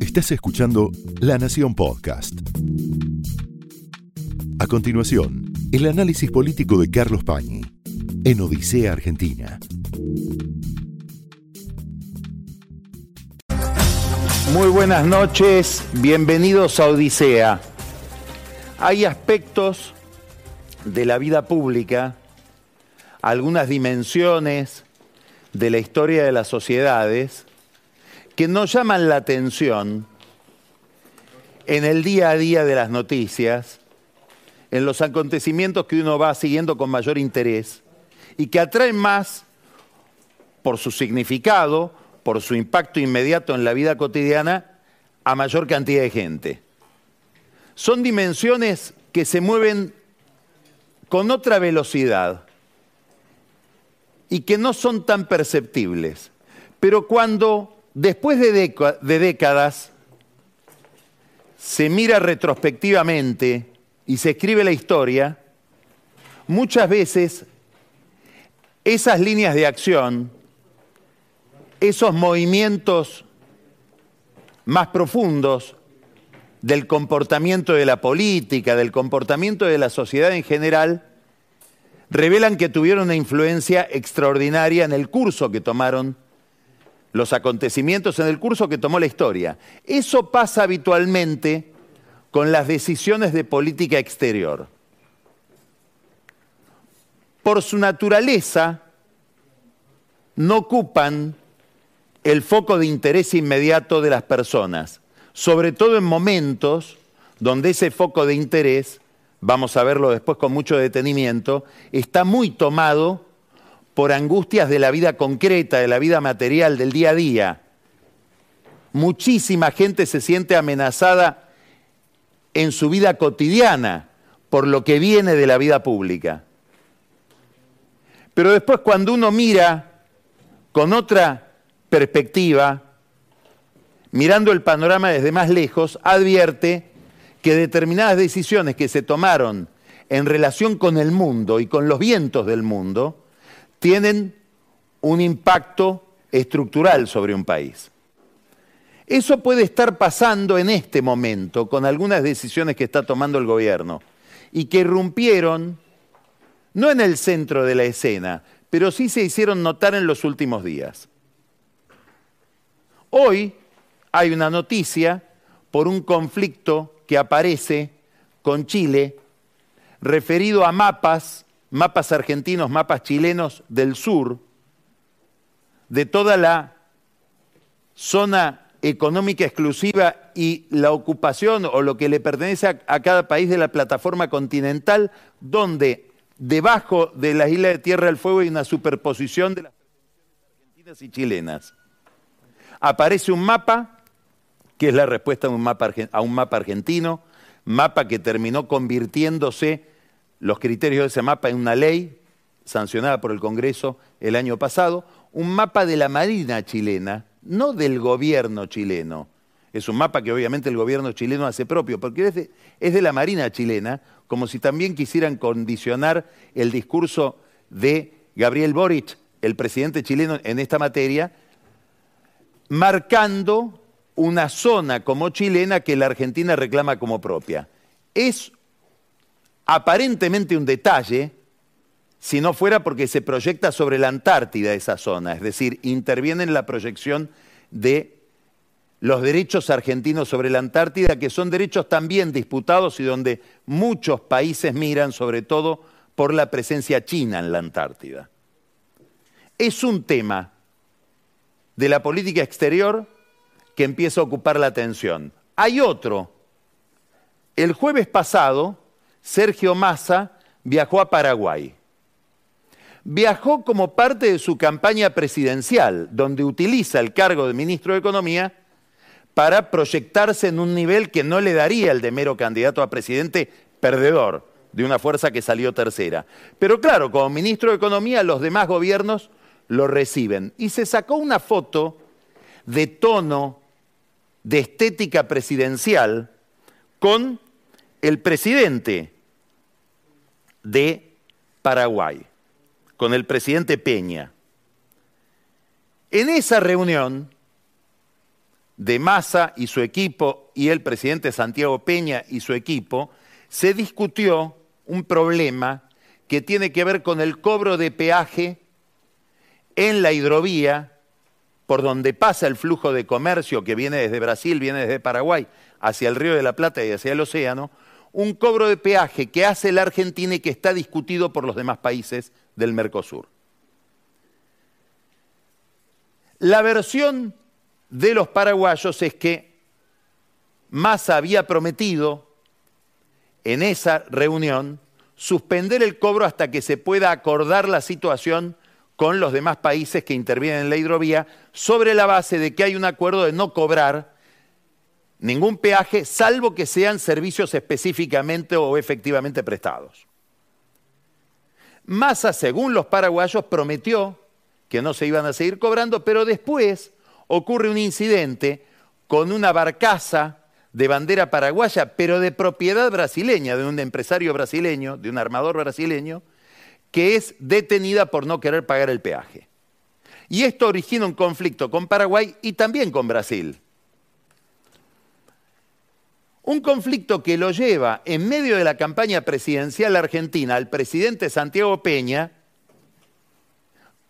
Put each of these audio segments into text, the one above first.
Estás escuchando La Nación Podcast. A continuación, el análisis político de Carlos Pañi en Odisea Argentina. Muy buenas noches, bienvenidos a Odisea. Hay aspectos de la vida pública, algunas dimensiones de la historia de las sociedades que nos llaman la atención en el día a día de las noticias, en los acontecimientos que uno va siguiendo con mayor interés y que atraen más por su significado, por su impacto inmediato en la vida cotidiana, a mayor cantidad de gente. Son dimensiones que se mueven con otra velocidad y que no son tan perceptibles. Pero cuando después de, décadas se mira retrospectivamente y se escribe la historia, muchas veces esas líneas de acción esos movimientos más profundos del comportamiento de la política, del comportamiento de la sociedad en general, revelan que tuvieron una influencia extraordinaria en el curso que tomaron los acontecimientos, en el curso que tomó la historia. Eso pasa habitualmente con las decisiones de política exterior. Por su naturaleza, no ocupan el foco de interés inmediato de las personas, sobre todo en momentos donde ese foco de interés, vamos a verlo después con mucho detenimiento, está muy tomado por angustias de la vida concreta, de la vida material, del día a día. Muchísima gente se siente amenazada en su vida cotidiana por lo que viene de la vida pública. Pero después cuando uno mira con otra perspectiva, mirando el panorama desde más lejos, advierte que determinadas decisiones que se tomaron en relación con el mundo y con los vientos del mundo tienen un impacto estructural sobre un país. Eso puede estar pasando en este momento con algunas decisiones que está tomando el gobierno y que irrumpieron no en el centro de la escena, pero sí se hicieron notar en los últimos días. Hoy hay una noticia por un conflicto que aparece con Chile referido a mapas, mapas argentinos, mapas chilenos del sur, de toda la zona económica exclusiva y la ocupación o lo que le pertenece a, cada país de la plataforma continental, donde debajo de la isla de Tierra del Fuego hay una superposición de las argentinas y chilenas. Aparece un mapa, que es la respuesta a un mapa argentino, mapa que terminó convirtiéndose los criterios de ese mapa en una ley sancionada por el Congreso el año pasado, un mapa de la Marina chilena, no del gobierno chileno. Es un mapa que obviamente el gobierno chileno hace propio, porque es de, es de la Marina chilena, como si también quisieran condicionar el discurso de Gabriel Boric, el presidente chileno, en esta materia, marcando una zona como chilena que la Argentina reclama como propia. Es aparentemente un detalle, si no fuera porque se proyecta sobre la Antártida esa zona, es decir, interviene en la proyección de los derechos argentinos sobre la Antártida, que son derechos también disputados y donde muchos países miran sobre todo por la presencia china en la Antártida. Es un tema de la política exterior que empieza a ocupar la atención. Hay otro. El jueves pasado, Sergio Massa viajó a Paraguay. Viajó como parte de su campaña presidencial, donde utiliza el cargo de ministro de Economía para proyectarse en un nivel que no le daría el de mero candidato a presidente perdedor de una fuerza que salió tercera. Pero claro, como ministro de Economía, los demás gobiernos lo reciben. Y se sacó una foto de tono, de estética presidencial, con el presidente de Paraguay, con el presidente Peña. En esa reunión, de Massa y su equipo y el presidente Santiago Peña y su equipo, se discutió un problema que tiene que ver con el cobro de peaje en la hidrovía por donde pasa el flujo de comercio que viene desde Brasil, viene desde Paraguay, hacia el Río de la Plata y hacia el océano, un cobro de peaje que hace la Argentina y que está discutido por los demás países del Mercosur. La versión de los paraguayos es que Massa había prometido en esa reunión suspender el cobro hasta que se pueda acordar la situación con los demás países que intervienen en la hidrovía sobre la base de que hay un acuerdo de no cobrar ningún peaje, salvo que sean servicios específicamente o efectivamente prestados. Massa, según los paraguayos, prometió que no se iban a seguir cobrando, pero después ocurre un incidente con una barcaza de bandera paraguaya, pero de propiedad brasileña, de un empresario brasileño, de un armador brasileño, que es detenida por no querer pagar el peaje. Y esto origina un conflicto con Paraguay y también con Brasil. Un conflicto que lo lleva en medio de la campaña presidencial argentina al presidente Santiago Peña,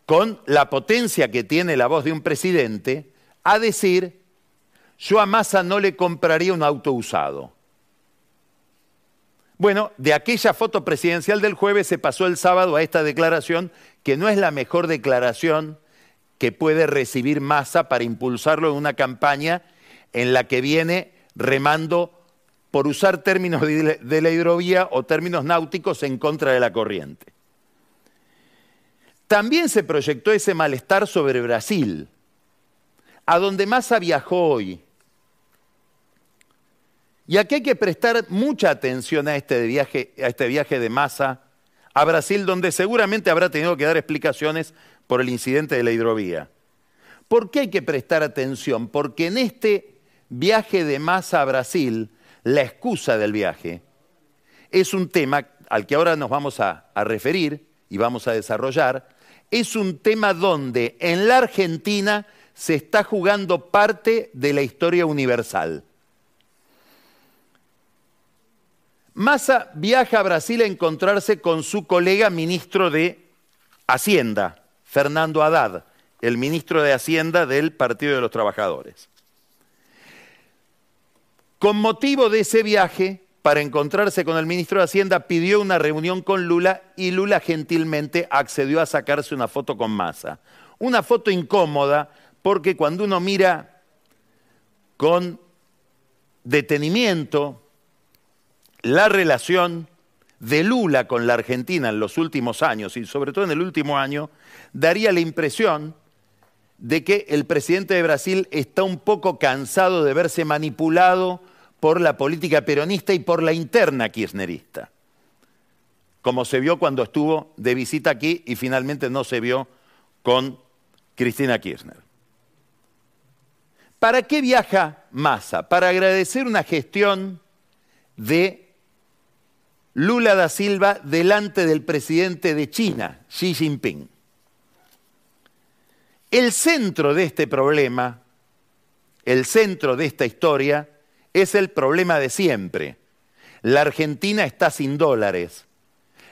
con la potencia que tiene la voz de un presidente, a decir, yo a Massa no le compraría un auto usado. Bueno, de aquella foto presidencial del jueves se pasó el sábado a esta declaración, que no es la mejor declaración que puede recibir Massa para impulsarlo en una campaña en la que viene remando por usar términos de la hidrovía o términos náuticos en contra de la corriente. También se proyectó ese malestar sobre Brasil, a donde Massa viajó hoy y aquí hay que prestar mucha atención a este viaje, a este viaje de masa a Brasil, donde seguramente habrá tenido que dar explicaciones por el incidente de la hidrovía. ¿Por qué hay que prestar atención? Porque en este viaje de masa a Brasil, la excusa del viaje es un tema al que ahora nos vamos a, referir y vamos a desarrollar, es un tema donde en la Argentina se está jugando parte de la historia universal. Massa viaja a Brasil a encontrarse con su colega ministro de Hacienda, Fernando Haddad, el ministro de Hacienda del Partido de los Trabajadores. Con motivo de ese viaje, para encontrarse con el ministro de Hacienda, pidió una reunión con Lula y Lula gentilmente accedió a sacarse una foto con Massa. Una foto incómoda porque cuando uno mira con detenimiento, la relación de Lula con la Argentina en los últimos años y sobre todo en el último año, daría la impresión de que el presidente de Brasil está un poco cansado de verse manipulado por la política peronista y por la interna kirchnerista, como se vio cuando estuvo de visita aquí y finalmente no se vio con Cristina Kirchner. ¿Para qué viaja Massa? Para agradecer una gestión de Lula da Silva delante del presidente de China, Xi Jinping. El centro de este problema, el centro de esta historia, es el problema de siempre. La Argentina está sin dólares.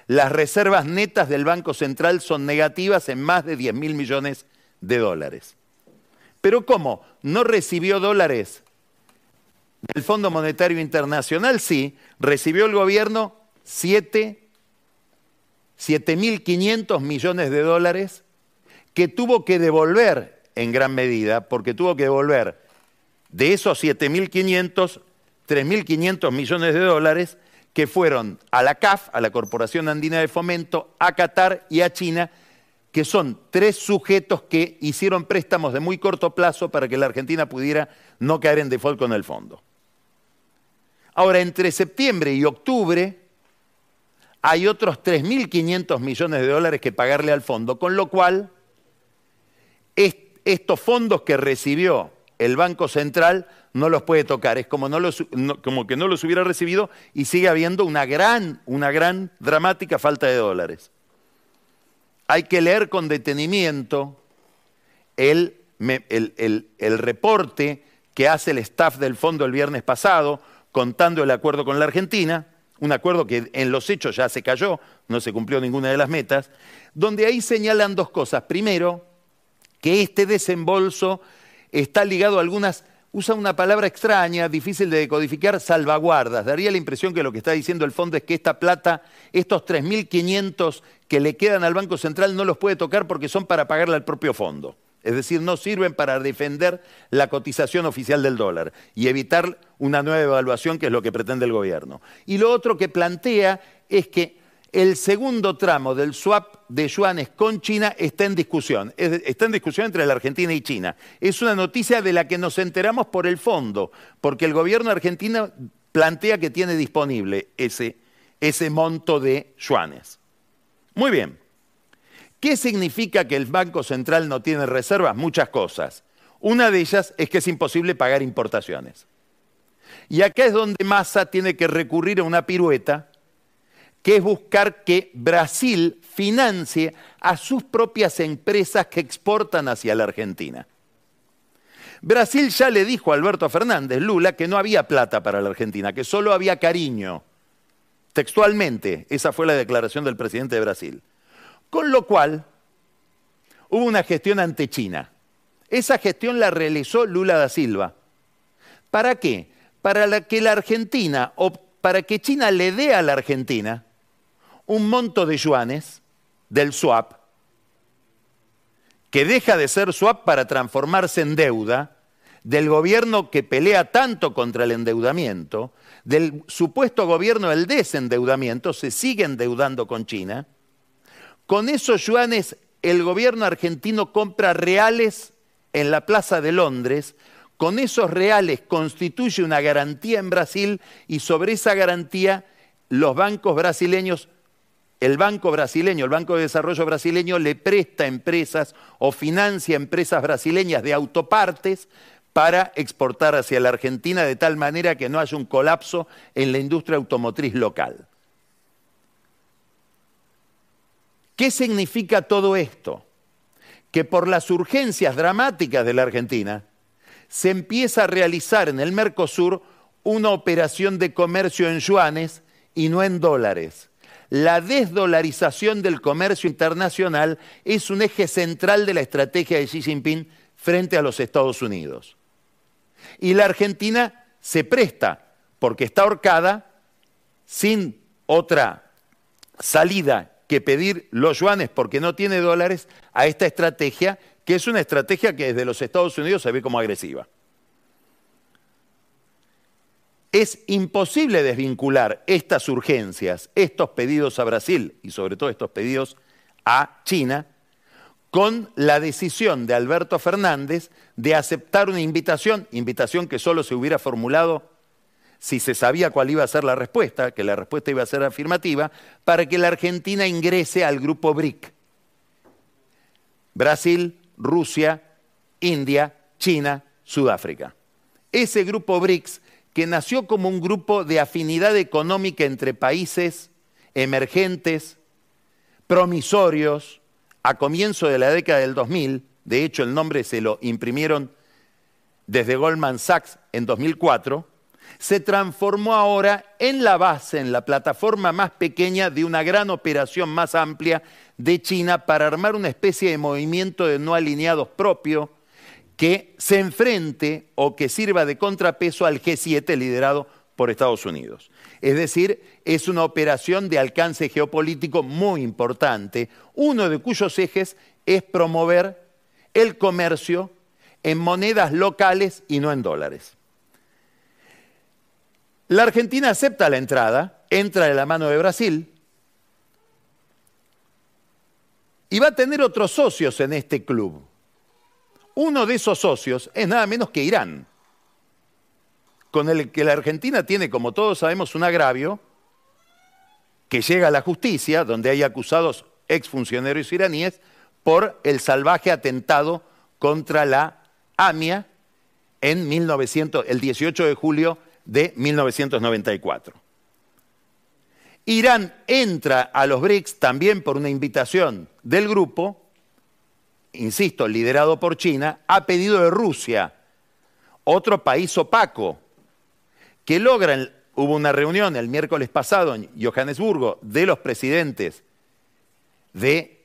Las reservas netas del Banco Central son negativas en más de 10 mil millones de dólares. Pero ¿cómo? ¿No recibió dólares del Fondo Monetario Internacional? Sí, recibió el gobierno 7.500 millones de dólares que tuvo que devolver en gran medida, porque tuvo que devolver de esos 7.500, 3.500 millones de dólares que fueron a la CAF, a la Corporación Andina de Fomento, a Qatar y a China, que son tres sujetos que hicieron préstamos de muy corto plazo para que la Argentina pudiera no caer en default con el fondo. Ahora, entre septiembre y octubre, hay otros 3.500 millones de dólares que pagarle al fondo, con lo cual estos fondos que recibió el Banco Central no los puede tocar, es como, que no los hubiera recibido y sigue habiendo una gran, una gran dramática falta de dólares. Hay que leer con detenimiento el, el reporte que hace el staff del fondo el viernes pasado, contando el acuerdo con la Argentina, un acuerdo que en los hechos ya se cayó, no se cumplió ninguna de las metas, donde ahí señalan dos cosas. Primero, que este desembolso está ligado a algunas, usa una palabra extraña, difícil de decodificar, salvaguardas. Daría la impresión que lo que está diciendo el fondo es que esta plata, estos 3.500 que le quedan al Banco Central, no los puede tocar porque son para pagarle al propio fondo. Es decir, no sirven para defender la cotización oficial del dólar y evitar una nueva evaluación, que es lo que pretende el gobierno. Y lo otro que plantea es que el segundo tramo del swap de yuanes con China está en discusión. Está en discusión entre la Argentina y China. Es una noticia de la que nos enteramos por el fondo, porque el gobierno argentino plantea que tiene disponible ese, ese monto de yuanes. Muy bien. ¿Qué significa que el Banco Central no tiene reservas? Muchas cosas. Una de ellas es que es imposible pagar importaciones. Y acá es donde Massa tiene que recurrir a una pirueta, que es buscar que Brasil financie a sus propias empresas que exportan hacia la Argentina. Brasil ya le dijo a Alberto Fernández, Lula, que no había plata para la Argentina, que solo había cariño. Textualmente, esa fue la declaración del presidente de Brasil. Con lo cual, hubo una gestión ante China. Esa gestión la realizó Lula da Silva. ¿Para qué? Para que la Argentina, o para que China le dé a la Argentina un monto de yuanes del swap, que deja de ser swap para transformarse en deuda, del gobierno que pelea tanto contra el endeudamiento, del supuesto gobierno del desendeudamiento, se sigue endeudando con China, con esos yuanes el gobierno argentino compra reales en la Plaza de Londres, con esos reales constituye una garantía en Brasil y sobre esa garantía los bancos brasileños, el Banco Brasileño, el Banco de Desarrollo Brasileño le presta empresas o financia empresas brasileñas de autopartes para exportar hacia la Argentina de tal manera que no haya un colapso en la industria automotriz local. ¿Qué significa todo esto? Que por las urgencias dramáticas de la Argentina, se empieza a realizar en el Mercosur una operación de comercio en yuanes y no en dólares. La desdolarización del comercio internacional es un eje central de la estrategia de Xi Jinping frente a los Estados Unidos. Y la Argentina se presta, porque está ahorcada, sin otra salida que pedir los yuanes porque no tiene dólares a esta estrategia, que es una estrategia que desde los Estados Unidos se ve como agresiva. Es imposible desvincular estas urgencias, estos pedidos a Brasil y sobre todo estos pedidos a China, con la decisión de Alberto Fernández de aceptar una invitación, invitación que solo se hubiera formulado si se sabía cuál iba a ser la respuesta, que la respuesta iba a ser afirmativa, para que la Argentina ingrese al grupo BRIC. Brasil, Rusia, India, China, Sudáfrica. Ese grupo BRICS, que nació como un grupo de afinidad económica entre países emergentes, promisorios, a comienzo de la década del 2000, de hecho el nombre se lo imprimieron desde Goldman Sachs en 2004, se transformó ahora en la base, en la plataforma más pequeña de una gran operación más amplia de China para armar una especie de movimiento de no alineados propio que se enfrente o que sirva de contrapeso al G7 liderado por Estados Unidos. Es decir, es una operación de alcance geopolítico muy importante, uno de cuyos ejes es promover el comercio en monedas locales y no en dólares. La Argentina acepta la entrada, entra de la mano de Brasil y va a tener otros socios en este club. Uno de esos socios es nada menos que Irán, con el que la Argentina tiene, como todos sabemos, un agravio que llega a la justicia, donde hay acusados exfuncionarios iraníes por el salvaje atentado contra la AMIA en 1900, el 18 de julio de 1994. Irán entra a los BRICS también por una invitación del grupo, insisto, liderado por China, a pedido de Rusia, otro país opaco, que logra, hubo una reunión el miércoles pasado en Johannesburgo de los presidentes de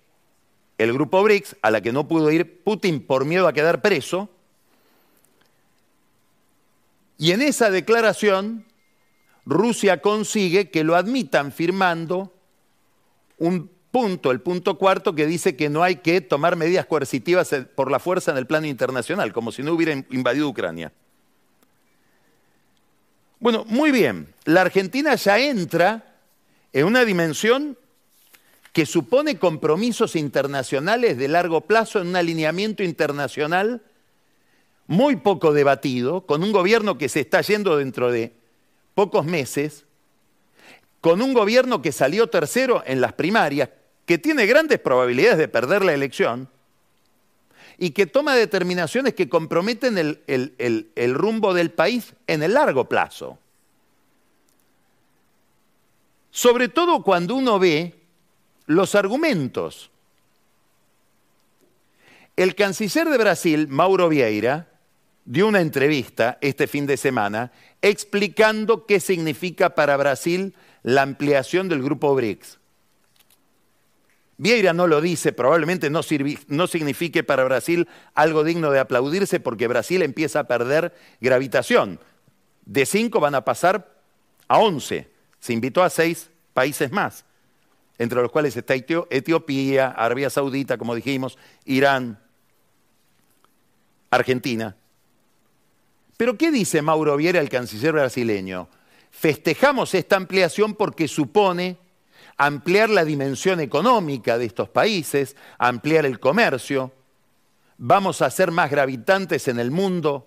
grupo BRICS, a la que no pudo ir Putin por miedo a quedar preso, y en esa declaración Rusia consigue que lo admitan firmando un punto, el punto cuarto, que dice que no hay que tomar medidas coercitivas por la fuerza en el plano internacional, como si no hubiera invadido Ucrania. Bueno, muy bien, la Argentina ya entra en una dimensión que supone compromisos internacionales de largo plazo en un alineamiento internacional muy poco debatido, con un gobierno que se está yendo dentro de pocos meses, con un gobierno que salió tercero en las primarias, que tiene grandes probabilidades de perder la elección y que toma determinaciones que comprometen el, rumbo del país en el largo plazo. Sobre todo cuando uno ve los argumentos. El canciller de Brasil, Mauro Vieira, dio una entrevista este fin de semana explicando qué significa para Brasil la ampliación del grupo BRICS. Vieira no lo dice, probablemente no, no, signifique para Brasil algo digno de aplaudirse porque Brasil empieza a perder gravitación. De cinco van a pasar a once. Se invitó a seis países más, entre los cuales está Etiopía, Arabia Saudita, como dijimos, Irán, Argentina. Pero ¿qué dice Mauro Vieira, el canciller brasileño? Festejamos esta ampliación porque supone ampliar la dimensión económica de estos países, ampliar el comercio, vamos a ser más gravitantes en el mundo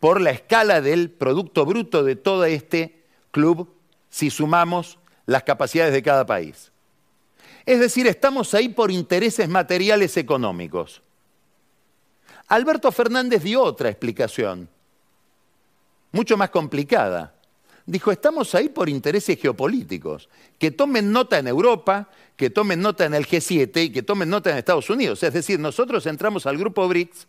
por la escala del Producto Bruto de todo este club si sumamos las capacidades de cada país. Es decir, estamos ahí por intereses materiales económicos. Alberto Fernández dio otra explicación, mucho más complicada dijo, estamos ahí por intereses geopolíticos. Que tomen nota en Europa, que tomen nota en el G7 y que tomen nota en Estados Unidos. Es decir, nosotros entramos al grupo BRICS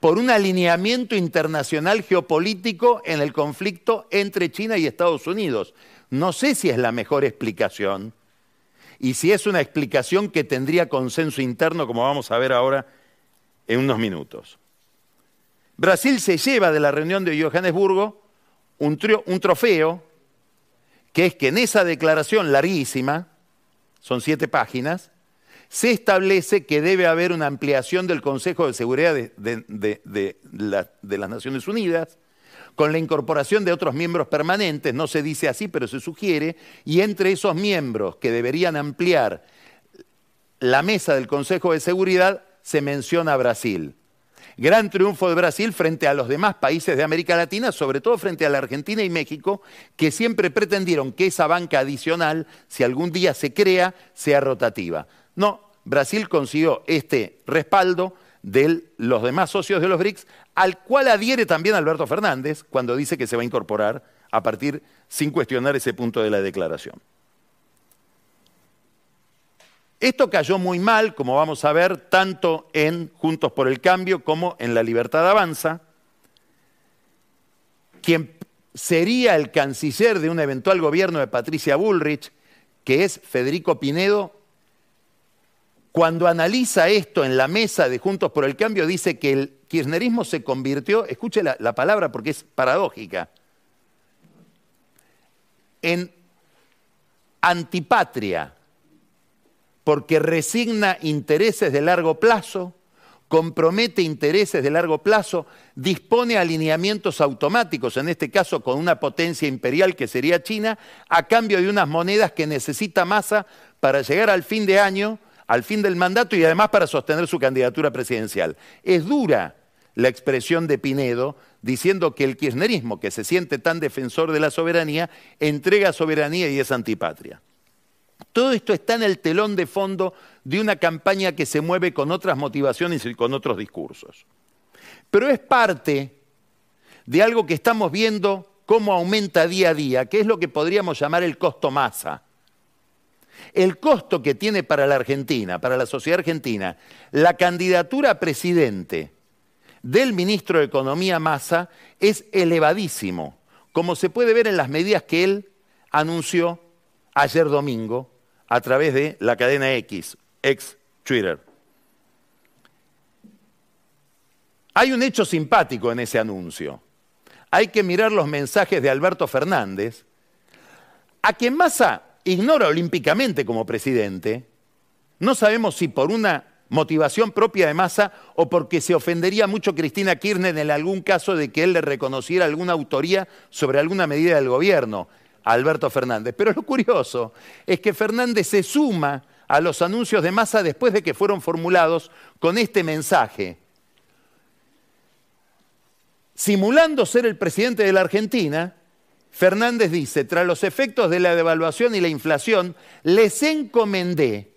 por un alineamiento internacional geopolítico en el conflicto entre China y Estados Unidos. No sé si es la mejor explicación y si es una explicación que tendría consenso interno, como vamos a ver ahora en unos minutos. Brasil se lleva de la reunión de Johannesburgo un, trofeo, que es que en esa declaración larguísima, son siete páginas, se establece que debe haber una ampliación del Consejo de Seguridad de, las Naciones Unidas, con la incorporación de otros miembros permanentes, no se dice así, pero se sugiere, y entre esos miembros que deberían ampliar la mesa del Consejo de Seguridad se menciona Brasil. Gran triunfo de Brasil frente a los demás países de América Latina, sobre todo frente a la Argentina y México, que siempre pretendieron que esa banca adicional, si algún día se crea, sea rotativa. No, Brasil consiguió este respaldo de los demás socios de los BRICS, al cual adhiere también Alberto Fernández cuando dice que se va a incorporar a partir sin cuestionar ese punto de la declaración. Esto cayó muy mal, como vamos a ver, tanto en Juntos por el Cambio como en La Libertad Avanza. Quien sería el canciller de un eventual gobierno de Patricia Bullrich, que es Federico Pinedo, cuando analiza esto en la mesa de Juntos por el Cambio, dice que el kirchnerismo se convirtió, escuche la, la palabra porque es paradójica, en antipatria porque resigna intereses de largo plazo, compromete intereses de largo plazo, dispone alineamientos automáticos, en este caso con una potencia imperial que sería China, a cambio de unas monedas que necesita masa para llegar al fin de año, al fin del mandato y además para sostener su candidatura presidencial. Es dura la expresión de Pinedo diciendo que el kirchnerismo, que se siente tan defensor de la soberanía, entrega soberanía y es antipatria. Todo esto está en el telón de fondo de una campaña que se mueve con otras motivaciones y con otros discursos. Pero es parte de algo que estamos viendo cómo aumenta día a día, que es lo que podríamos llamar el costo masa. El costo que tiene para la Argentina, para la sociedad argentina, la candidatura a presidente del ministro de Economía Massa es elevadísimo, como se puede ver en las medidas que él anunció ayer domingo a través de la cadena X, ex Twitter. Hay un hecho simpático en ese anuncio. Hay que mirar los mensajes de Alberto Fernández, a quien Massa ignora olímpicamente como presidente. No sabemos si por una motivación propia de Massa o porque se ofendería mucho Cristina Kirchner en algún caso de que él le reconociera alguna autoría sobre alguna medida del gobierno Alberto Fernández. Pero lo curioso es que Fernández se suma a los anuncios de Massa después de que fueron formulados con este mensaje. Simulando ser el presidente de la Argentina, Fernández dice, tras los efectos de la devaluación y la inflación, les encomendé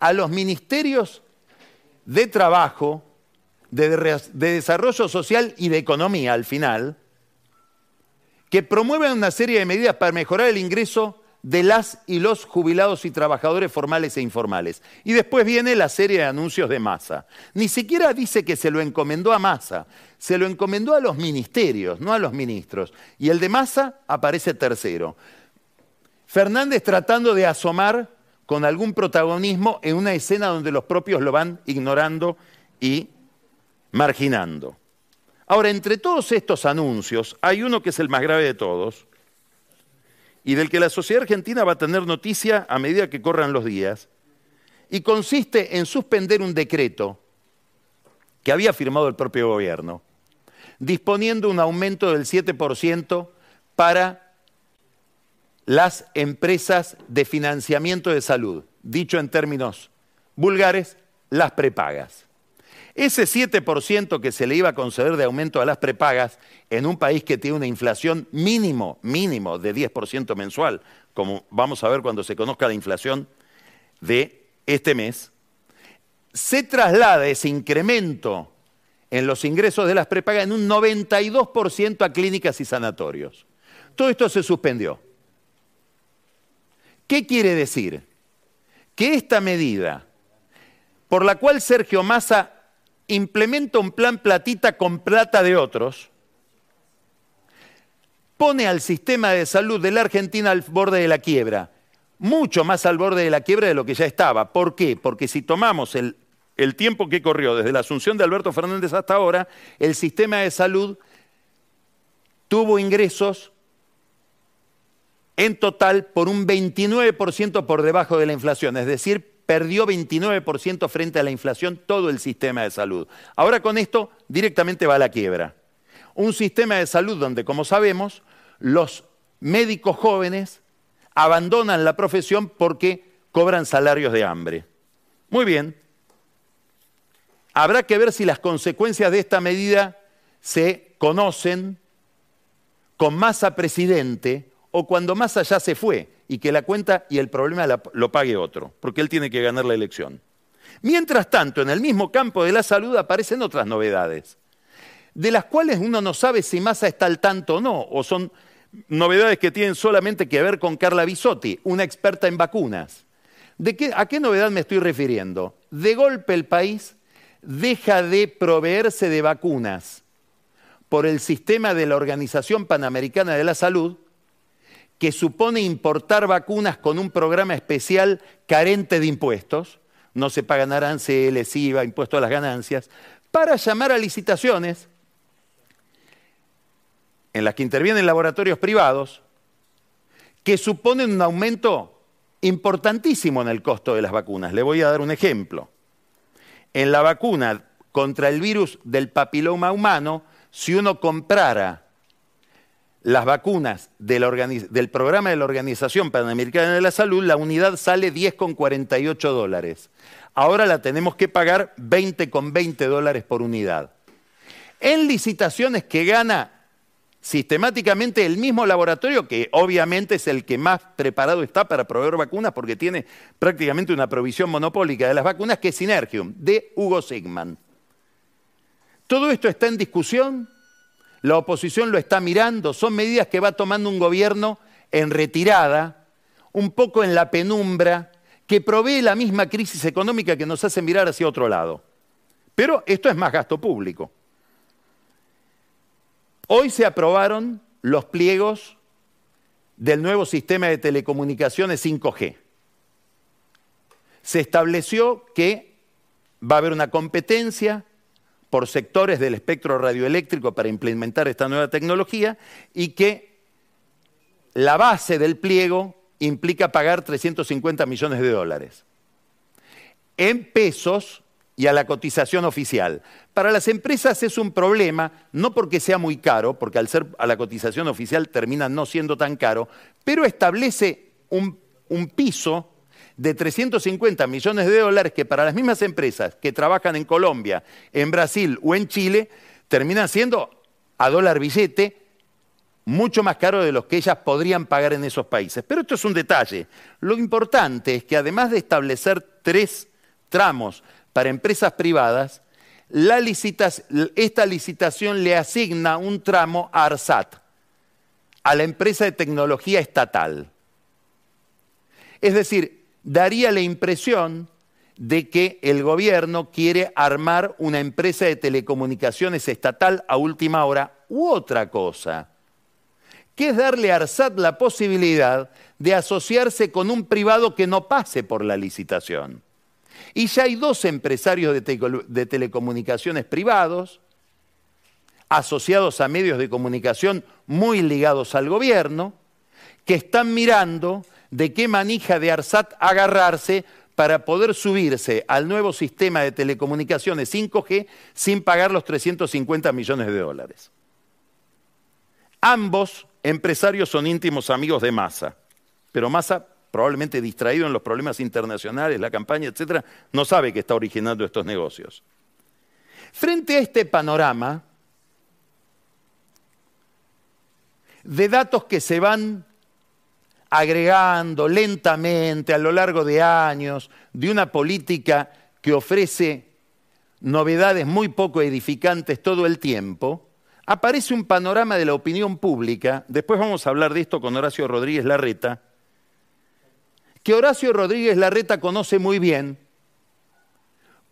a los ministerios de trabajo, de, desarrollo social y de economía al final, que promuevan una serie de medidas para mejorar el ingreso de las y los jubilados y trabajadores formales e informales. Y después viene la serie de anuncios de Massa. Ni siquiera dice que se lo encomendó a Massa, se lo encomendó a los ministerios, no a los ministros. Y el de Massa aparece tercero. Fernández tratando de asomar con algún protagonismo en una escena donde los propios lo van ignorando y marginando. Ahora, entre todos estos anuncios, hay uno que es el más grave de todos, y del que la sociedad argentina va a tener noticia a medida que corran los días, y consiste en suspender un decreto que había firmado el propio gobierno, disponiendo un aumento del 7% para las empresas de financiamiento de salud, dicho en términos vulgares, las prepagas. Ese 7% que se le iba a conceder de aumento a las prepagas en un país que tiene una inflación mínimo, mínimo de 10% mensual, como vamos a ver cuando se conozca la inflación de este mes, se traslada ese incremento en los ingresos de las prepagas en un 92% a clínicas y sanatorios. Todo esto se suspendió. ¿Qué quiere decir? Que esta medida por la cual Sergio Massa implementa un plan platita con plata de otros, pone al sistema de salud de la Argentina al borde de la quiebra, mucho más al borde de la quiebra de lo que ya estaba. ¿Por qué? Porque si tomamos el, tiempo que corrió desde la asunción de Alberto Fernández hasta ahora, el sistema de salud tuvo ingresos en total por un 29% por debajo de la inflación, es decir, perdió 29% frente a la inflación todo el sistema de salud. Ahora con esto directamente va a la quiebra. Un sistema de salud donde, como sabemos, los médicos jóvenes abandonan la profesión porque cobran salarios de hambre. Muy bien. Habrá que ver si las consecuencias de esta medida se conocen con masa presidente o cuando más allá se fue y que la cuenta y el problema lo pague otro, porque él tiene que ganar la elección. Mientras tanto, en el mismo campo de la salud aparecen otras novedades, de las cuales uno no sabe si Massa está al tanto o no, o son novedades que tienen solamente que ver con Carla Bisotti, una experta en vacunas. ¿De qué, ¿A qué novedad me estoy refiriendo? De golpe el país deja de proveerse de vacunas por el sistema de la Organización Panamericana de la Salud que supone importar vacunas con un programa especial carente de impuestos, no se pagan aranceles, IVA, impuesto a las ganancias, para llamar a licitaciones en las que intervienen laboratorios privados, que suponen un aumento importantísimo en el costo de las vacunas. Le voy a dar un ejemplo. En la vacuna contra el virus del papiloma humano, si uno comprara las vacunas del, programa de la Organización Panamericana de la Salud, la unidad sale 10,48 dólares. Ahora la tenemos que pagar 20,20 dólares por unidad. En licitaciones que gana sistemáticamente el mismo laboratorio, que obviamente es el que más preparado está para proveer vacunas porque tiene prácticamente una provisión monopólica de las vacunas, que es Synergium, de Hugo Sigman. Todo esto está en discusión la oposición lo está mirando, son medidas que va tomando un gobierno en retirada, un poco en la penumbra, que provee la misma crisis económica que nos hace mirar hacia otro lado. Pero esto es más gasto público. Hoy se aprobaron los pliegos del nuevo sistema de telecomunicaciones 5G. Se estableció que va a haber una competencia por sectores del espectro radioeléctrico para implementar esta nueva tecnología y que la base del pliego implica pagar 350 millones de dólares en pesos y a la cotización oficial. Para las empresas es un problema, no porque sea muy caro, porque al ser a la cotización oficial termina no siendo tan caro, pero establece un, un piso de 350 millones de dólares que para las mismas empresas que trabajan en Colombia, en Brasil o en Chile, terminan siendo a dólar billete mucho más caro de los que ellas podrían pagar en esos países. Pero esto es un detalle. Lo importante es que además de establecer tres tramos para empresas privadas, esta licitación le asigna un tramo a ARSAT, a la empresa de tecnología estatal. Es decir, daría la impresión de que el gobierno quiere armar una empresa de telecomunicaciones estatal a última hora u otra cosa, que es darle a ARSAT la posibilidad de asociarse con un privado que no pase por la licitación. Y ya hay dos empresarios de, telecomunicaciones privados, asociados a medios de comunicación muy ligados al gobierno, que están mirando de qué manija de ARSAT agarrarse para poder subirse al nuevo sistema de telecomunicaciones 5G sin pagar los 350 millones de dólares. Ambos empresarios son íntimos amigos de Massa, pero Massa probablemente distraído en los problemas internacionales, la campaña, etcétera, no sabe que está originando estos negocios. Frente a este panorama de datos que se van agregando lentamente a lo largo de años, de una política que ofrece novedades muy poco edificantes todo el tiempo, aparece un panorama de la opinión pública, después vamos a hablar de esto con Horacio Rodríguez Larreta, que Horacio Rodríguez Larreta conoce muy bien.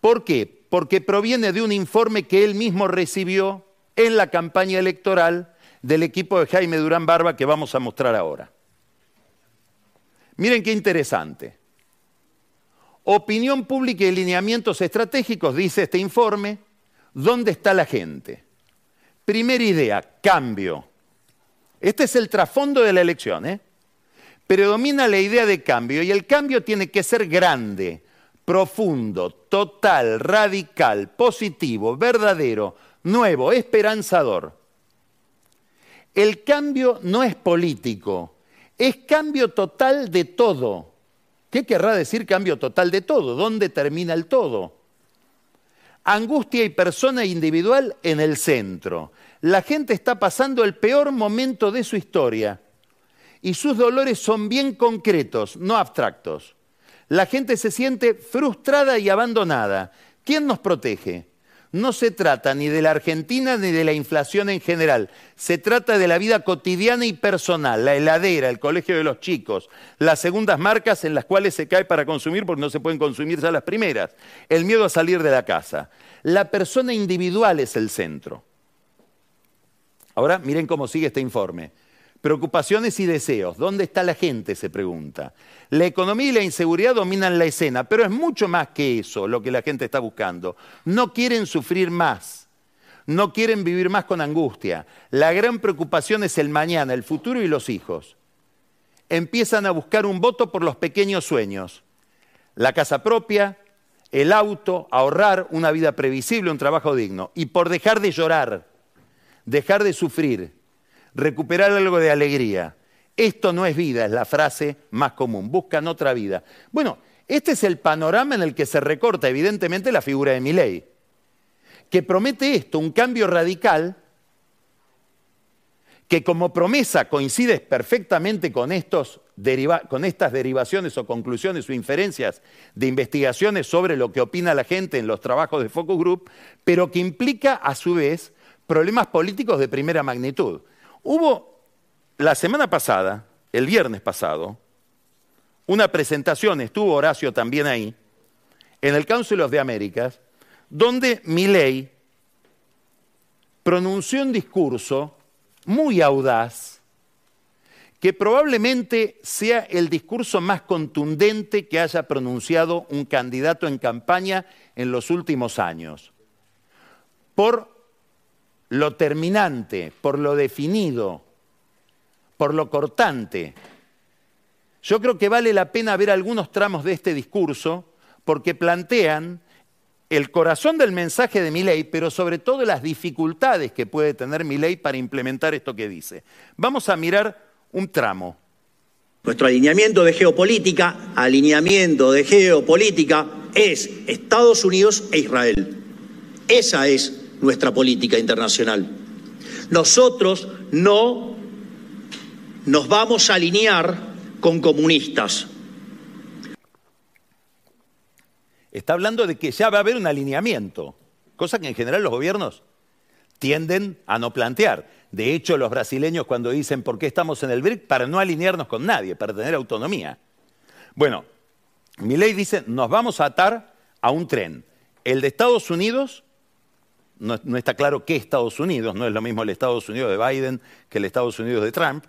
¿Por qué? Porque proviene de un informe que él mismo recibió en la campaña electoral del equipo de Jaime Durán Barba que vamos a mostrar ahora. Miren qué interesante. Opinión pública y lineamientos estratégicos, dice este informe, ¿dónde está la gente? Primera idea, cambio. Este es el trasfondo de la elección. ¿eh? predomina la idea de cambio y el cambio tiene que ser grande, profundo, total, radical, positivo, verdadero, nuevo, esperanzador. El cambio no es político, es cambio total de todo. ¿Qué querrá decir cambio total de todo? ¿Dónde termina el todo? Angustia y persona individual en el centro. La gente está pasando el peor momento de su historia y sus dolores son bien concretos, no abstractos. La gente se siente frustrada y abandonada. ¿Quién nos protege? No se trata ni de la Argentina ni de la inflación en general. Se trata de la vida cotidiana y personal, la heladera, el colegio de los chicos, las segundas marcas en las cuales se cae para consumir porque no se pueden consumir ya las primeras, el miedo a salir de la casa. La persona individual es el centro. Ahora miren cómo sigue este informe. Preocupaciones y deseos. ¿Dónde está la gente? se pregunta. La economía y la inseguridad dominan la escena, pero es mucho más que eso lo que la gente está buscando. No quieren sufrir más. No quieren vivir más con angustia. La gran preocupación es el mañana, el futuro y los hijos. Empiezan a buscar un voto por los pequeños sueños. La casa propia, el auto, ahorrar, una vida previsible, un trabajo digno. Y por dejar de llorar, dejar de sufrir, recuperar algo de alegría. Esto no es vida, es la frase más común. Buscan otra vida. Bueno, este es el panorama en el que se recorta evidentemente la figura de Milei, que promete esto, un cambio radical, que como promesa coincide perfectamente con, estos con estas derivaciones o conclusiones o inferencias de investigaciones sobre lo que opina la gente en los trabajos de Focus Group, pero que implica a su vez problemas políticos de primera magnitud. Hubo la semana pasada, el viernes pasado, una presentación, estuvo Horacio también ahí, en el Council of the donde Milley pronunció un discurso muy audaz, que probablemente sea el discurso más contundente que haya pronunciado un candidato en campaña en los últimos años. Por lo terminante, por lo definido, por lo cortante. Yo creo que vale la pena ver algunos tramos de este discurso porque plantean el corazón del mensaje de mi ley, pero sobre todo las dificultades que puede tener mi ley para implementar esto que dice. Vamos a mirar un tramo. Nuestro alineamiento de geopolítica, alineamiento de geopolítica es Estados Unidos e Israel. Esa es nuestra política internacional. Nosotros no nos vamos a alinear con comunistas. Está hablando de que ya va a haber un alineamiento, cosa que en general los gobiernos tienden a no plantear. De hecho, los brasileños cuando dicen por qué estamos en el BRIC, para no alinearnos con nadie, para tener autonomía. Bueno, mi ley dice, nos vamos a atar a un tren. El de Estados Unidos, no, está claro qué Estados Unidos, no es lo mismo el Estados Unidos de Biden que el Estados Unidos de Trump,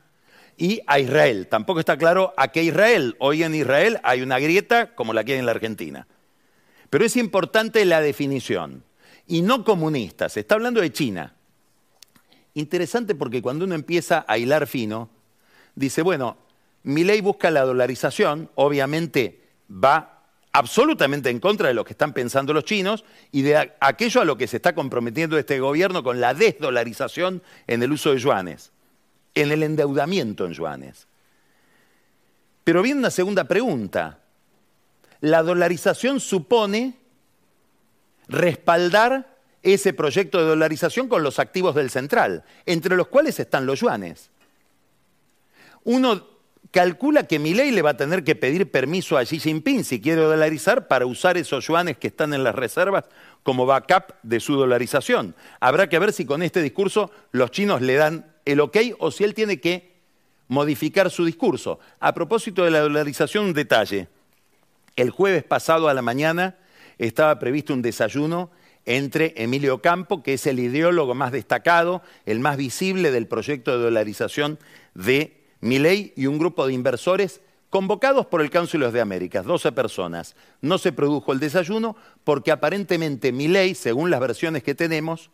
y a Israel. Tampoco está claro a qué Israel. Hoy en Israel hay una grieta como la que hay en la Argentina. Pero es importante la definición. Y no comunista, se está hablando de China. Interesante porque cuando uno empieza a hilar fino, dice, bueno, mi ley busca la dolarización, obviamente va absolutamente en contra de lo que están pensando los chinos y de aquello a lo que se está comprometiendo este gobierno con la desdolarización en el uso de yuanes, en el endeudamiento en yuanes. Pero viene una segunda pregunta. La dolarización supone respaldar ese proyecto de dolarización con los activos del central, entre los cuales están los yuanes. Uno calcula que ley le va a tener que pedir permiso a Xi Jinping si quiere dolarizar para usar esos yuanes que están en las reservas como backup de su dolarización. Habrá que ver si con este discurso los chinos le dan el ok o si él tiene que modificar su discurso. A propósito de la dolarización, un detalle. El jueves pasado a la mañana estaba previsto un desayuno entre Emilio Campo, que es el ideólogo más destacado, el más visible del proyecto de dolarización de Milei, y un grupo de inversores convocados por el Council de Américas, 12 personas. No se produjo el desayuno porque aparentemente Milei, según las versiones que tenemos,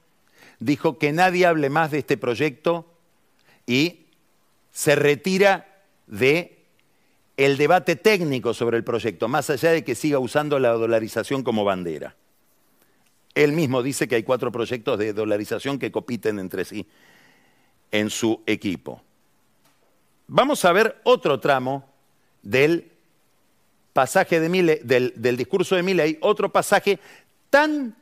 dijo que nadie hable más de este proyecto y se retira de el debate técnico sobre el proyecto, más allá de que siga usando la dolarización como bandera. Él mismo dice que hay cuatro proyectos de dolarización que compiten entre sí en su equipo. Vamos a ver otro tramo del pasaje de del, del, discurso de Milley, otro pasaje tan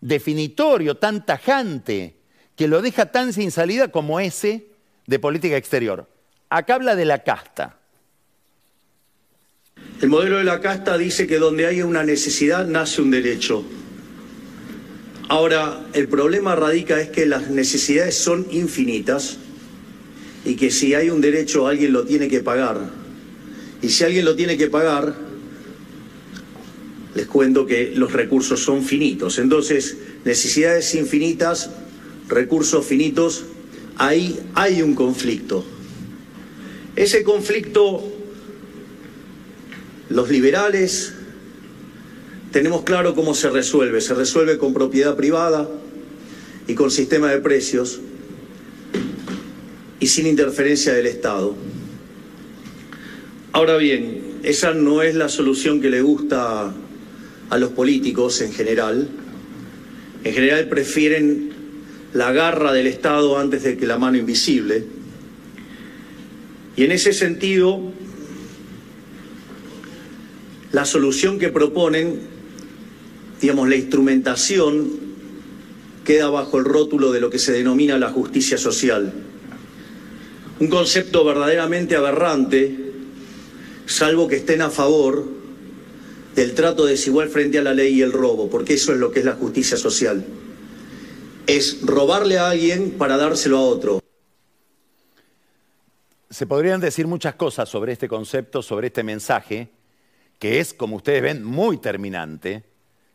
definitorio, tan tajante, que lo deja tan sin salida como ese de política exterior. Acá habla de la casta. El modelo de la casta dice que donde hay una necesidad nace un derecho. Ahora, el problema radica es que las necesidades son infinitas y que si hay un derecho alguien lo tiene que pagar. Y si alguien lo tiene que pagar, les cuento que los recursos son finitos. Entonces, necesidades infinitas, recursos finitos, ahí hay un conflicto. Ese conflicto los liberales tenemos claro cómo se resuelve. Se resuelve con propiedad privada y con sistema de precios y sin interferencia del Estado. Ahora bien, esa no es la solución que le gusta a los políticos en general. En general prefieren la garra del Estado antes de que la mano invisible. Y en ese sentido, la solución que proponen, digamos, la instrumentación queda bajo el rótulo de lo que se denomina la justicia social. Un concepto verdaderamente aberrante, salvo que estén a favor del trato desigual frente a la ley y el robo, porque eso es lo que es la justicia social. Es robarle a alguien para dárselo a otro. Se podrían decir muchas cosas sobre este concepto, sobre este mensaje, que es, como ustedes ven, muy terminante,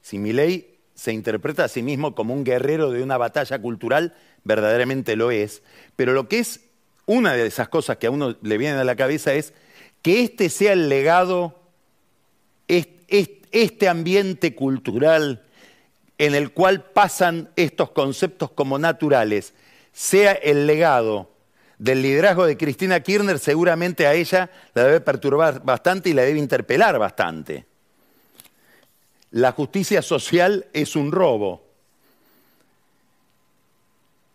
si mi ley se interpreta a sí mismo como un guerrero de una batalla cultural, verdaderamente lo es, pero lo que es una de esas cosas que a uno le viene a la cabeza es que este sea el legado, este ambiente cultural en el cual pasan estos conceptos como naturales, sea el legado del liderazgo de Cristina Kirchner, seguramente a ella la debe perturbar bastante y la debe interpelar bastante. La justicia social es un robo.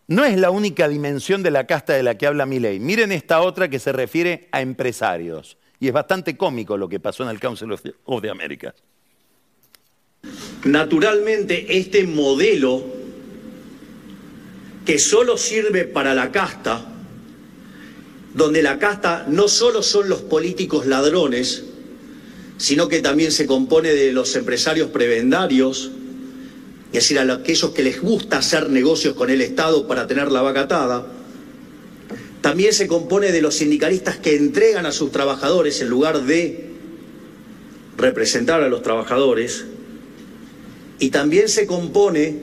No es la única dimensión de la casta de la que habla mi ley. Miren esta otra que se refiere a empresarios. Y es bastante cómico lo que pasó en el Council of the Americas. Naturalmente, este modelo que solo sirve para la casta, donde la casta no solo son los políticos ladrones, sino que también se compone de los empresarios prebendarios, es decir, a aquellos que les gusta hacer negocios con el Estado para tener la vaca atada. También se compone de los sindicalistas que entregan a sus trabajadores en lugar de representar a los trabajadores y también se compone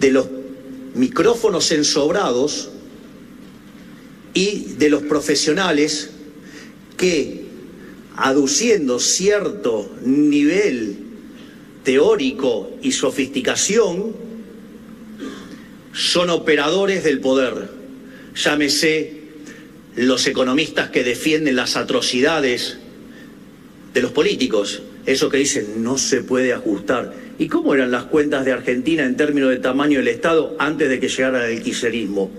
de los micrófonos ensobrados y de los profesionales que, aduciendo cierto nivel teórico y sofisticación, son operadores del poder. Llámese los economistas que defienden las atrocidades de los políticos, eso que dicen no se puede ajustar. ¿Y cómo eran las cuentas de Argentina en términos de tamaño del Estado antes de que llegara el quiserismo?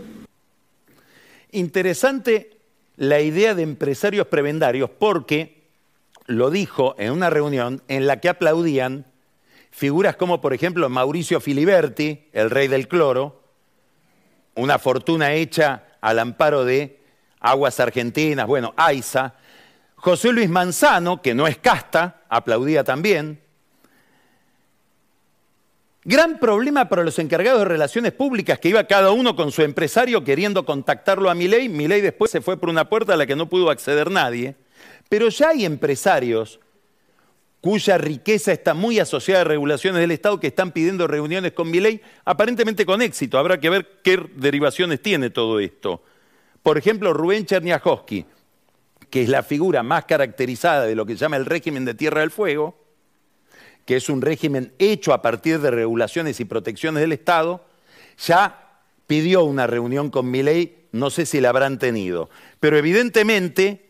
Interesante la idea de empresarios prebendarios porque lo dijo en una reunión en la que aplaudían figuras como por ejemplo Mauricio Filiberti, el rey del cloro, una fortuna hecha al amparo de aguas argentinas, bueno, AISA, José Luis Manzano, que no es casta, aplaudía también. Gran problema para los encargados de relaciones públicas, que iba cada uno con su empresario queriendo contactarlo a Milei. Milei después se fue por una puerta a la que no pudo acceder nadie. Pero ya hay empresarios cuya riqueza está muy asociada a regulaciones del Estado que están pidiendo reuniones con Milei, aparentemente con éxito. Habrá que ver qué derivaciones tiene todo esto. Por ejemplo, Rubén Cherniakowski, que es la figura más caracterizada de lo que se llama el régimen de Tierra del Fuego, que es un régimen hecho a partir de regulaciones y protecciones del Estado, ya pidió una reunión con Milei, no sé si la habrán tenido, pero evidentemente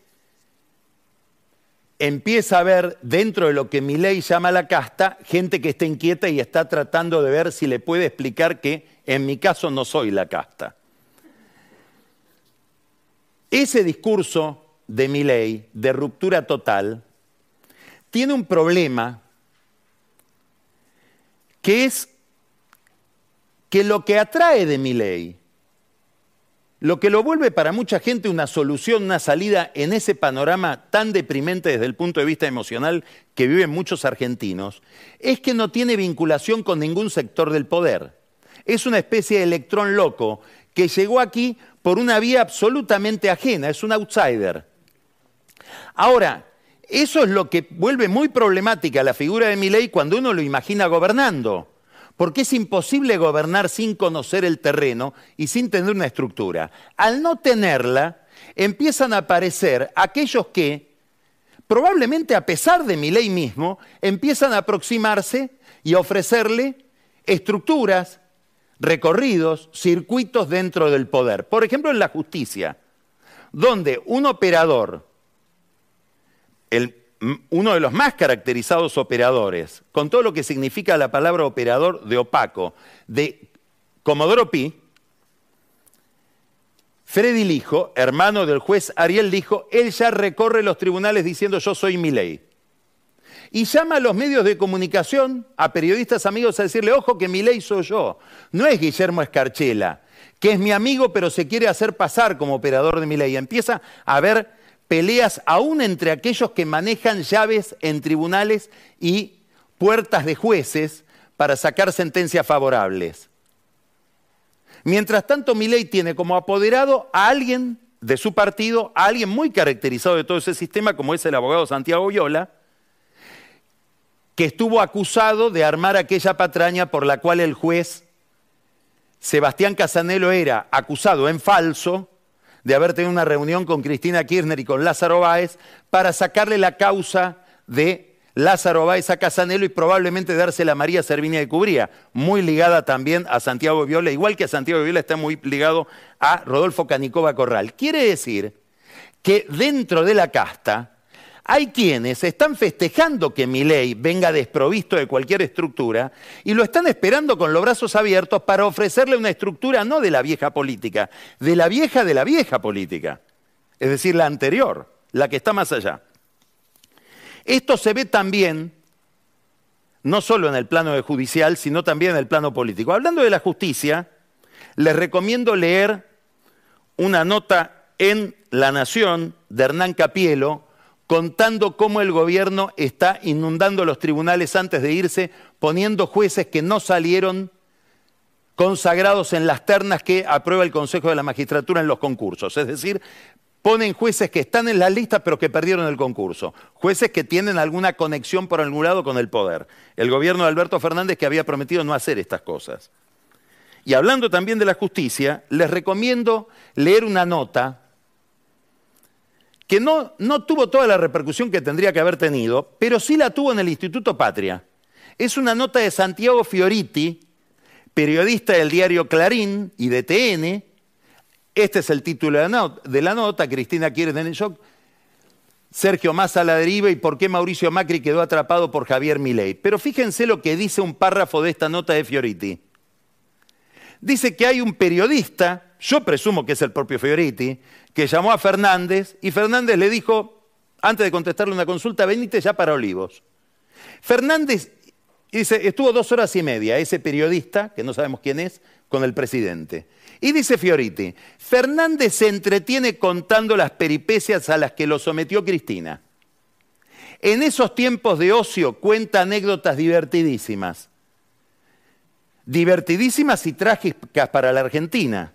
empieza a haber dentro de lo que Milei llama la casta gente que está inquieta y está tratando de ver si le puede explicar que en mi caso no soy la casta. Ese discurso de mi ley, de ruptura total, tiene un problema que es que lo que atrae de mi ley, lo que lo vuelve para mucha gente una solución, una salida en ese panorama tan deprimente desde el punto de vista emocional que viven muchos argentinos, es que no tiene vinculación con ningún sector del poder. Es una especie de electrón loco que llegó aquí por una vía absolutamente ajena, es un outsider. Ahora, eso es lo que vuelve muy problemática la figura de Milei cuando uno lo imagina gobernando, porque es imposible gobernar sin conocer el terreno y sin tener una estructura. Al no tenerla, empiezan a aparecer aquellos que, probablemente a pesar de Milei mismo, empiezan a aproximarse y a ofrecerle estructuras, recorridos, circuitos dentro del poder. Por ejemplo, en la justicia, donde un operador uno de los más caracterizados operadores, con todo lo que significa la palabra operador de opaco, de Comodoro Pi, Freddy Lijo, hermano del juez Ariel Lijo, él ya recorre los tribunales diciendo yo soy mi ley. Y llama a los medios de comunicación, a periodistas amigos, a decirle, ojo que mi ley soy yo. No es Guillermo Escarchela, que es mi amigo pero se quiere hacer pasar como operador de mi ley. Empieza a ver peleas aún entre aquellos que manejan llaves en tribunales y puertas de jueces para sacar sentencias favorables. Mientras tanto, Milei tiene como apoderado a alguien de su partido, a alguien muy caracterizado de todo ese sistema, como es el abogado Santiago Viola, que estuvo acusado de armar aquella patraña por la cual el juez Sebastián Casanelo era acusado en falso de haber tenido una reunión con Cristina Kirchner y con Lázaro Báez para sacarle la causa de Lázaro Báez a Casanelo y probablemente dársela a María Servinia de Cubría, muy ligada también a Santiago Viola, igual que a Santiago Viola está muy ligado a Rodolfo Canicova Corral. Quiere decir que dentro de la casta hay quienes están festejando que mi ley venga desprovisto de cualquier estructura y lo están esperando con los brazos abiertos para ofrecerle una estructura no de la vieja política, de la vieja de la vieja política, es decir, la anterior, la que está más allá. Esto se ve también no solo en el plano judicial, sino también en el plano político. Hablando de la justicia, les recomiendo leer una nota en La Nación de Hernán Capielo, contando cómo el gobierno está inundando los tribunales antes de irse, poniendo jueces que no salieron consagrados en las ternas que aprueba el Consejo de la Magistratura en los concursos. Es decir, ponen jueces que están en las listas pero que perdieron el concurso. Jueces que tienen alguna conexión por algún lado con el poder. El gobierno de Alberto Fernández que había prometido no hacer estas cosas. Y hablando también de la justicia, les recomiendo leer una nota que no, no tuvo toda la repercusión que tendría que haber tenido, pero sí la tuvo en el Instituto Patria. Es una nota de Santiago Fioriti, periodista del diario Clarín y de TN. Este es el título de la nota, Cristina quiere tener shock. Sergio Massa a la deriva y por qué Mauricio Macri quedó atrapado por Javier Milei. Pero fíjense lo que dice un párrafo de esta nota de Fioriti. Dice que hay un periodista, yo presumo que es el propio Fioriti, que llamó a Fernández y Fernández le dijo, antes de contestarle una consulta, venite ya para Olivos. Fernández dice, estuvo dos horas y media, ese periodista, que no sabemos quién es, con el presidente. Y dice Fioriti, Fernández se entretiene contando las peripecias a las que lo sometió Cristina. En esos tiempos de ocio cuenta anécdotas divertidísimas. Divertidísimas y trágicas para la Argentina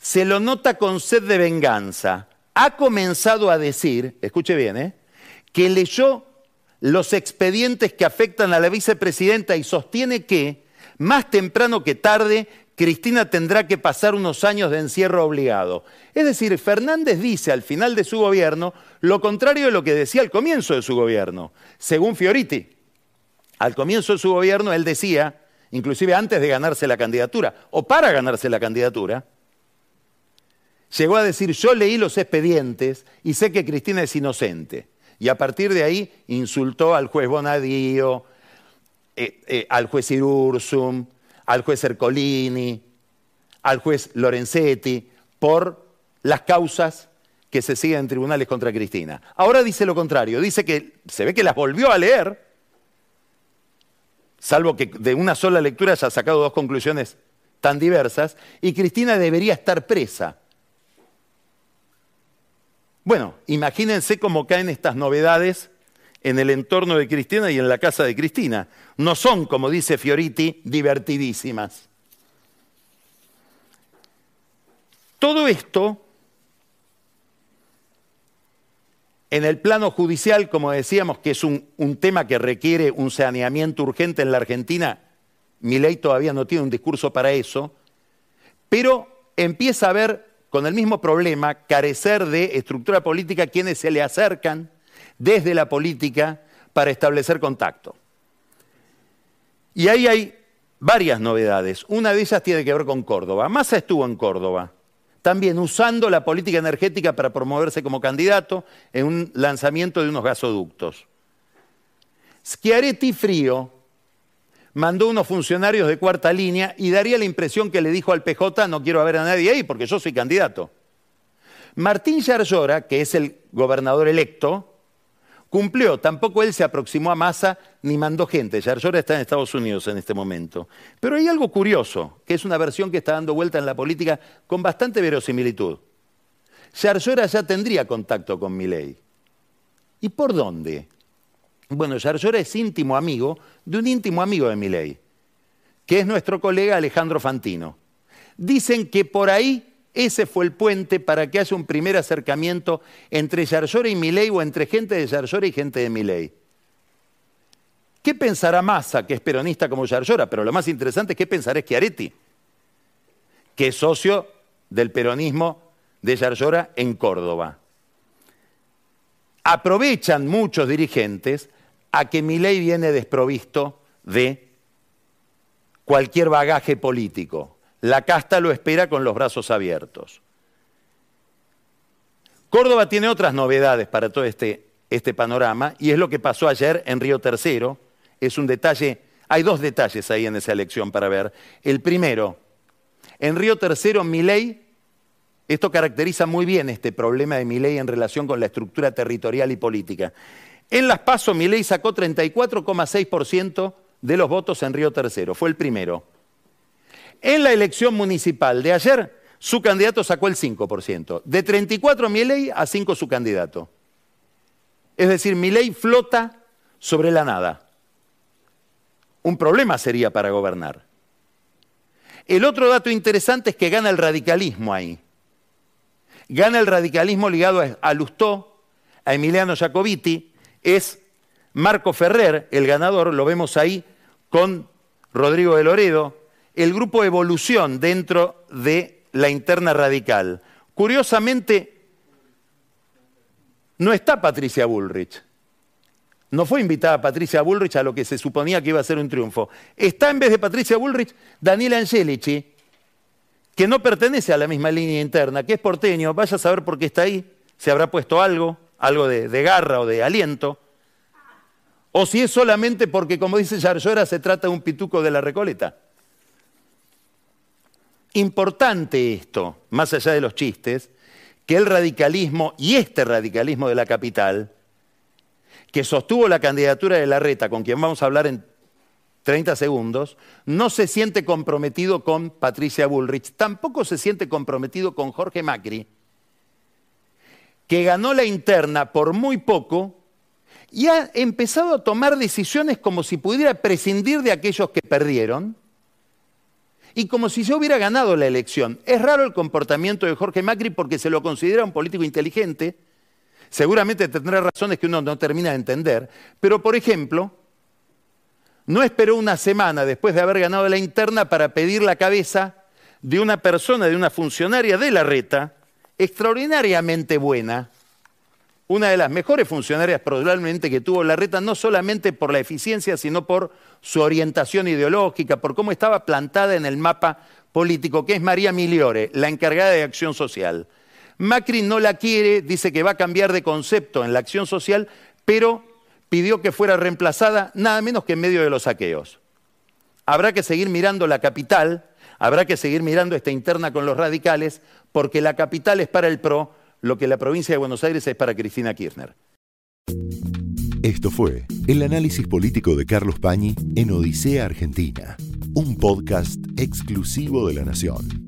se lo nota con sed de venganza. Ha comenzado a decir, escuche bien, ¿eh? que leyó los expedientes que afectan a la vicepresidenta y sostiene que, más temprano que tarde, Cristina tendrá que pasar unos años de encierro obligado. Es decir, Fernández dice al final de su gobierno lo contrario de lo que decía al comienzo de su gobierno, según Fioriti. Al comienzo de su gobierno él decía, inclusive antes de ganarse la candidatura, o para ganarse la candidatura, Llegó a decir, yo leí los expedientes y sé que Cristina es inocente. Y a partir de ahí insultó al juez Bonadío, eh, eh, al juez Irursum, al juez Ercolini, al juez Lorenzetti, por las causas que se siguen en tribunales contra Cristina. Ahora dice lo contrario, dice que se ve que las volvió a leer, salvo que de una sola lectura haya sacado dos conclusiones tan diversas, y Cristina debería estar presa bueno, imagínense cómo caen estas novedades en el entorno de Cristina y en la casa de Cristina. No son, como dice Fioriti, divertidísimas. Todo esto, en el plano judicial, como decíamos, que es un, tema que requiere un saneamiento urgente en la Argentina, mi ley todavía no tiene un discurso para eso, pero empieza a haber con el mismo problema, carecer de estructura política quienes se le acercan desde la política para establecer contacto. Y ahí hay varias novedades. Una de ellas tiene que ver con Córdoba. Massa estuvo en Córdoba, también usando la política energética para promoverse como candidato en un lanzamiento de unos gasoductos. Schiaretti Frío mandó unos funcionarios de cuarta línea y daría la impresión que le dijo al PJ, no quiero ver a nadie ahí porque yo soy candidato. Martín Yarlora, que es el gobernador electo, cumplió. Tampoco él se aproximó a Massa ni mandó gente. Yarlora está en Estados Unidos en este momento. Pero hay algo curioso, que es una versión que está dando vuelta en la política con bastante verosimilitud. Yarlora ya tendría contacto con Milei. ¿Y por dónde? Bueno, Yarlora es íntimo amigo de un íntimo amigo de Milei, que es nuestro colega Alejandro Fantino. Dicen que por ahí ese fue el puente para que haya un primer acercamiento entre Yarlora y Milei o entre gente de Yarlora y gente de Milei. ¿Qué pensará Massa, que es peronista como Yarlora? Pero lo más interesante es qué pensará Schiaretti, que es socio del peronismo de Yarlora en Córdoba. Aprovechan muchos dirigentes a que Milei viene desprovisto de cualquier bagaje político. La casta lo espera con los brazos abiertos. Córdoba tiene otras novedades para todo este, este panorama y es lo que pasó ayer en Río Tercero. Es un detalle, hay dos detalles ahí en esa elección para ver. El primero, en Río Tercero, Milei esto caracteriza muy bien este problema de Milei en relación con la estructura territorial y política. En las PASO, Milei sacó 34,6% de los votos en Río Tercero, fue el primero. En la elección municipal de ayer, su candidato sacó el 5%. De 34 Milei a 5 su candidato. Es decir, Milei flota sobre la nada. Un problema sería para gobernar. El otro dato interesante es que gana el radicalismo ahí. Gana el radicalismo ligado a Lustó, a Emiliano Jacobiti, es Marco Ferrer, el ganador, lo vemos ahí con Rodrigo de Loredo, el grupo Evolución dentro de la interna radical. Curiosamente, no está Patricia Bullrich. No fue invitada Patricia Bullrich a lo que se suponía que iba a ser un triunfo. Está en vez de Patricia Bullrich Daniela Angelici, que no pertenece a la misma línea interna, que es porteño, vaya a saber por qué está ahí, se habrá puesto algo, algo de, garra o de aliento, o si es solamente porque, como dice Yarlora, se trata de un pituco de la Recoleta. Importante esto, más allá de los chistes, que el radicalismo y este radicalismo de la capital, que sostuvo la candidatura de Larreta, con quien vamos a hablar en 30 segundos, no se siente comprometido con Patricia Bullrich, tampoco se siente comprometido con Jorge Macri, que ganó la interna por muy poco y ha empezado a tomar decisiones como si pudiera prescindir de aquellos que perdieron y como si se hubiera ganado la elección. Es raro el comportamiento de Jorge Macri porque se lo considera un político inteligente, seguramente tendrá razones que uno no termina de entender, pero por ejemplo, no esperó una semana después de haber ganado la interna para pedir la cabeza de una persona, de una funcionaria de la reta, extraordinariamente buena, una de las mejores funcionarias probablemente que tuvo la reta, no solamente por la eficiencia, sino por su orientación ideológica, por cómo estaba plantada en el mapa político, que es María Miliore, la encargada de acción social. Macri no la quiere, dice que va a cambiar de concepto en la acción social, pero pidió que fuera reemplazada nada menos que en medio de los saqueos. Habrá que seguir mirando la capital, habrá que seguir mirando esta interna con los radicales, porque la capital es para el PRO lo que la provincia de Buenos Aires es para Cristina Kirchner. Esto fue el análisis político de Carlos Pañi en Odisea Argentina, un podcast exclusivo de la Nación.